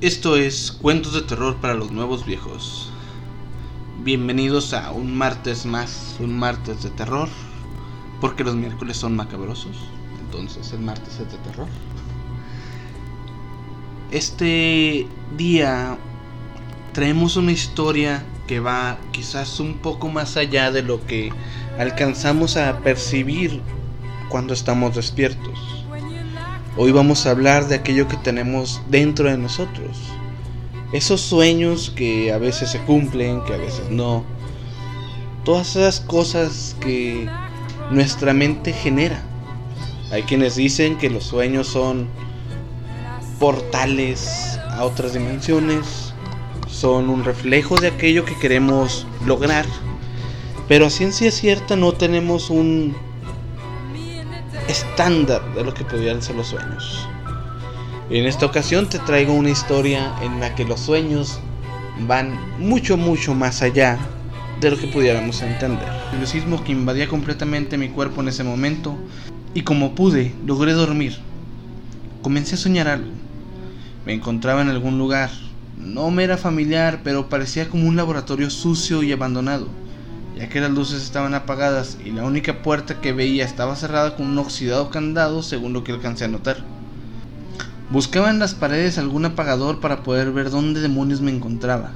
Esto es Cuentos de Terror para los Nuevos Viejos. Bienvenidos a un martes más, un martes de terror, porque los miércoles son macabrosos, entonces el martes es de terror. Este día traemos una historia que va quizás un poco más allá de lo que alcanzamos a percibir cuando estamos despiertos. Hoy vamos a hablar de aquello que tenemos dentro de nosotros. Esos sueños que a veces se cumplen, que a veces no. Todas esas cosas que nuestra mente genera. Hay quienes dicen que los sueños son portales a otras dimensiones, son un reflejo de aquello que queremos lograr. Pero a ciencia cierta no tenemos un estándar de lo que pudieran ser los sueños. En esta ocasión te traigo una historia en la que los sueños van mucho, mucho más allá de lo que pudiéramos entender. El sismo que invadía completamente mi cuerpo en ese momento y como pude, logré dormir. Comencé a soñar algo. Me encontraba en algún lugar. No me era familiar, pero parecía como un laboratorio sucio y abandonado ya que las luces estaban apagadas y la única puerta que veía estaba cerrada con un oxidado candado según lo que alcancé a notar. Buscaba en las paredes algún apagador para poder ver dónde demonios me encontraba,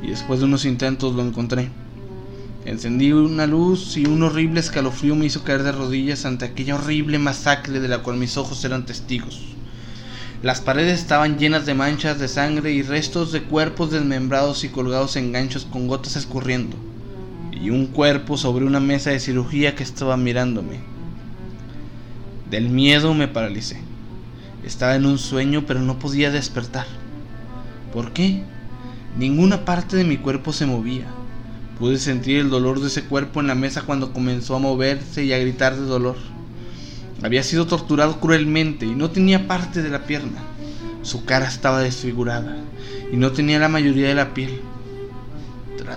y después de unos intentos lo encontré. Encendí una luz y un horrible escalofrío me hizo caer de rodillas ante aquella horrible masacre de la cual mis ojos eran testigos. Las paredes estaban llenas de manchas de sangre y restos de cuerpos desmembrados y colgados en ganchos con gotas escurriendo y un cuerpo sobre una mesa de cirugía que estaba mirándome. Del miedo me paralicé. Estaba en un sueño pero no podía despertar. ¿Por qué? Ninguna parte de mi cuerpo se movía. Pude sentir el dolor de ese cuerpo en la mesa cuando comenzó a moverse y a gritar de dolor. Había sido torturado cruelmente y no tenía parte de la pierna. Su cara estaba desfigurada y no tenía la mayoría de la piel.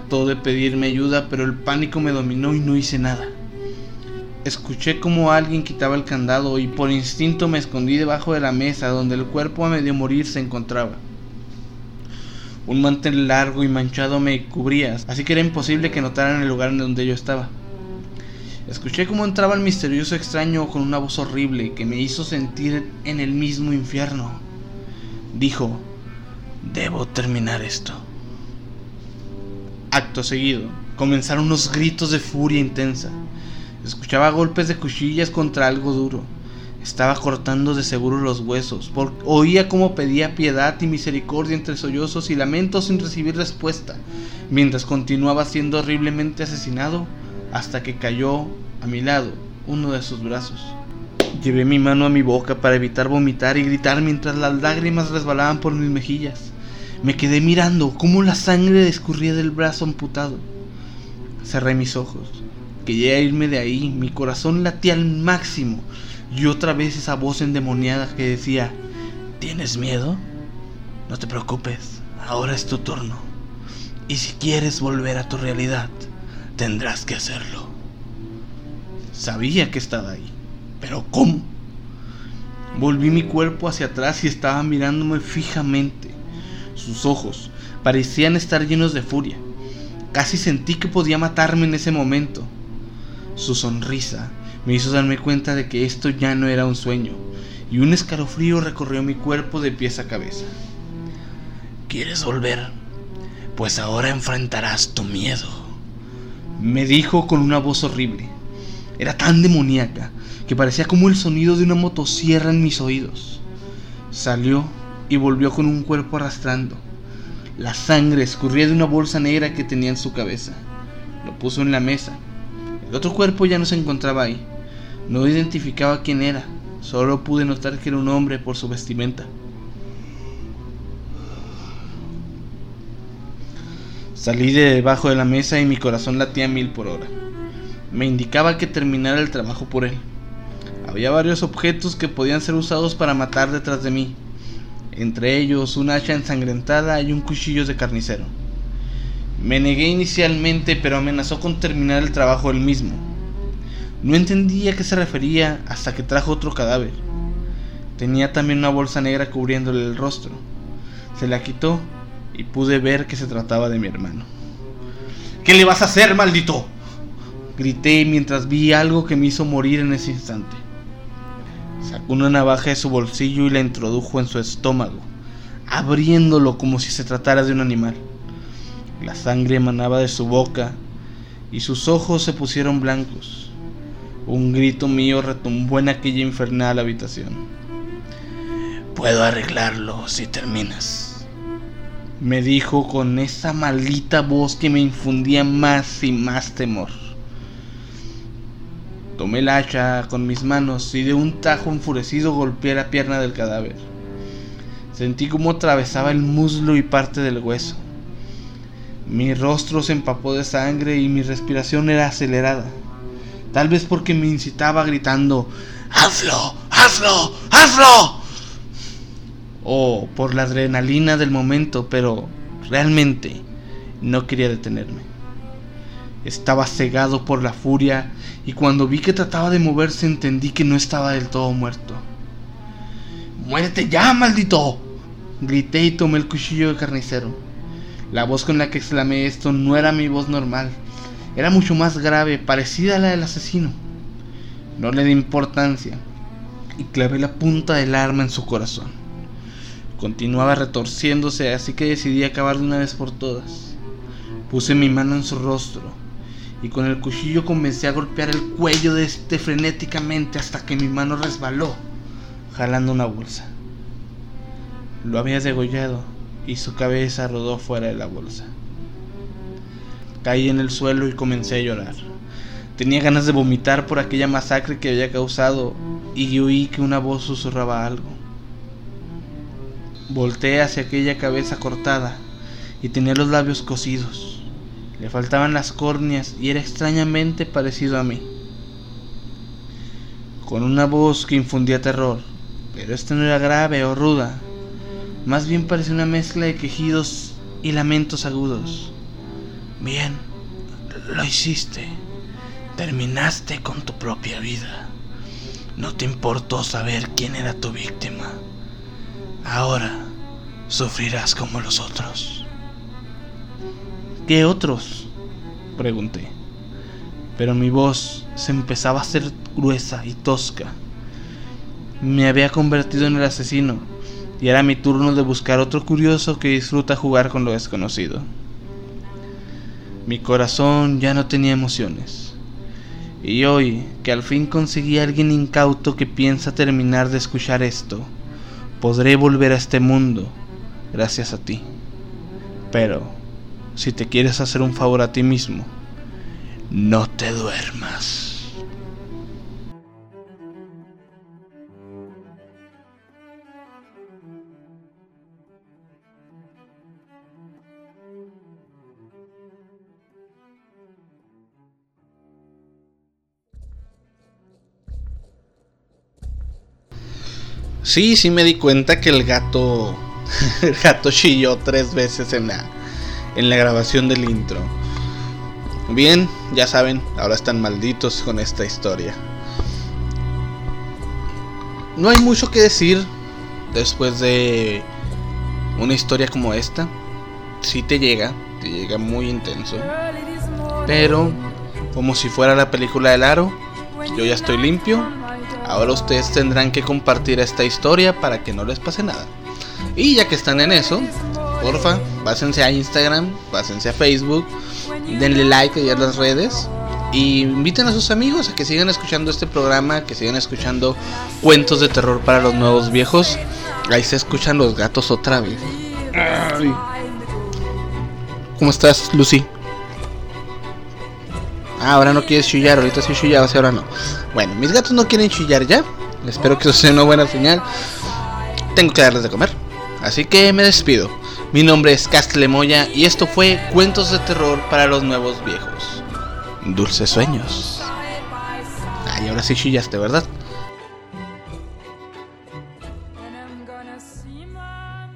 Trató de pedirme ayuda, pero el pánico me dominó y no hice nada. Escuché como alguien quitaba el candado y por instinto me escondí debajo de la mesa donde el cuerpo a medio morir se encontraba. Un mantel largo y manchado me cubría, así que era imposible que notaran el lugar en donde yo estaba. Escuché cómo entraba el misterioso extraño con una voz horrible que me hizo sentir en el mismo infierno. Dijo, debo terminar esto. Acto seguido, comenzaron unos gritos de furia intensa. Escuchaba golpes de cuchillas contra algo duro. Estaba cortando de seguro los huesos. oía cómo pedía piedad y misericordia entre sollozos y lamentos sin recibir respuesta, mientras continuaba siendo horriblemente asesinado hasta que cayó a mi lado uno de sus brazos. Llevé mi mano a mi boca para evitar vomitar y gritar mientras las lágrimas resbalaban por mis mejillas. Me quedé mirando cómo la sangre escurría del brazo amputado. Cerré mis ojos. Quería irme de ahí, mi corazón latía al máximo y otra vez esa voz endemoniada que decía, ¿tienes miedo? No te preocupes, ahora es tu turno. Y si quieres volver a tu realidad, tendrás que hacerlo. Sabía que estaba ahí, pero ¿cómo? Volví mi cuerpo hacia atrás y estaba mirándome fijamente. Sus ojos parecían estar llenos de furia. Casi sentí que podía matarme en ese momento. Su sonrisa me hizo darme cuenta de que esto ya no era un sueño, y un escalofrío recorrió mi cuerpo de pies a cabeza. ¿Quieres volver? Pues ahora enfrentarás tu miedo. Me dijo con una voz horrible. Era tan demoníaca que parecía como el sonido de una motosierra en mis oídos. Salió y volvió con un cuerpo arrastrando. La sangre escurría de una bolsa negra que tenía en su cabeza. Lo puso en la mesa. El otro cuerpo ya no se encontraba ahí. No identificaba quién era. Solo pude notar que era un hombre por su vestimenta. Salí de debajo de la mesa y mi corazón latía mil por hora. Me indicaba que terminara el trabajo por él. Había varios objetos que podían ser usados para matar detrás de mí, entre ellos un hacha ensangrentada y un cuchillo de carnicero. Me negué inicialmente, pero amenazó con terminar el trabajo él mismo. No entendía a qué se refería hasta que trajo otro cadáver. Tenía también una bolsa negra cubriéndole el rostro. Se la quitó y pude ver que se trataba de mi hermano. ¿Qué le vas a hacer, maldito? Grité mientras vi algo que me hizo morir en ese instante. Sacó una navaja de su bolsillo y la introdujo en su estómago, abriéndolo como si se tratara de un animal. La sangre emanaba de su boca y sus ojos se pusieron blancos. Un grito mío retumbó en aquella infernal habitación. Puedo arreglarlo si terminas. Me dijo con esa maldita voz que me infundía más y más temor. Tomé el hacha con mis manos y de un tajo enfurecido golpeé la pierna del cadáver. Sentí como atravesaba el muslo y parte del hueso. Mi rostro se empapó de sangre y mi respiración era acelerada. Tal vez porque me incitaba gritando, ¡Hazlo! ¡Hazlo! ¡Hazlo! o por la adrenalina del momento, pero realmente no quería detenerme. Estaba cegado por la furia y cuando vi que trataba de moverse entendí que no estaba del todo muerto. ¡Muérete ya, maldito! Grité y tomé el cuchillo de carnicero. La voz con la que exclamé esto no era mi voz normal, era mucho más grave, parecida a la del asesino. No le di importancia y clavé la punta del arma en su corazón. Continuaba retorciéndose, así que decidí acabar de una vez por todas. Puse mi mano en su rostro y con el cuchillo comencé a golpear el cuello de este frenéticamente hasta que mi mano resbaló, jalando una bolsa. Lo había degollado y su cabeza rodó fuera de la bolsa. Caí en el suelo y comencé a llorar. Tenía ganas de vomitar por aquella masacre que había causado y oí que una voz susurraba algo. Volté hacia aquella cabeza cortada y tenía los labios cosidos. Le faltaban las córneas y era extrañamente parecido a mí. Con una voz que infundía terror, pero esta no era grave o ruda, más bien parecía una mezcla de quejidos y lamentos agudos. Bien, lo hiciste. Terminaste con tu propia vida. No te importó saber quién era tu víctima. Ahora sufrirás como los otros. ¿Qué otros? Pregunté. Pero mi voz se empezaba a hacer gruesa y tosca. Me había convertido en el asesino y era mi turno de buscar otro curioso que disfruta jugar con lo desconocido. Mi corazón ya no tenía emociones. Y hoy, que al fin conseguí a alguien incauto que piensa terminar de escuchar esto, podré volver a este mundo gracias a ti. Pero, si te quieres hacer un favor a ti mismo, no te duermas. Sí, sí me di cuenta que el gato. El gato chilló tres veces en la, en la grabación del intro. Bien, ya saben, ahora están malditos con esta historia. No hay mucho que decir después de una historia como esta. Si te llega, te llega muy intenso. Pero, como si fuera la película del aro, yo ya estoy limpio Ahora ustedes tendrán que compartir esta historia para que no les pase nada. Y ya que están en eso, porfa, pásense a Instagram, pásense a Facebook, denle like a las redes y inviten a sus amigos a que sigan escuchando este programa, que sigan escuchando cuentos de terror para los nuevos viejos. Ahí se escuchan los gatos otra vez. ¿Cómo estás, Lucy? Ah, ahora no quieres chillar, ahorita sí chillabas y ahora no. Bueno, mis gatos no quieren chillar ya. Espero que eso sea una buena señal. Tengo que darles de comer. Así que me despido. Mi nombre es Castlemoya y esto fue Cuentos de Terror para los Nuevos Viejos. Dulces sueños. Ay, ahora sí chillaste, ¿verdad?